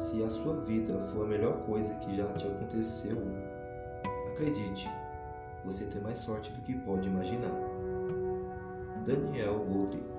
Se a sua vida for a melhor coisa que já te aconteceu, acredite, você tem mais sorte do que pode imaginar. Daniel Goldrick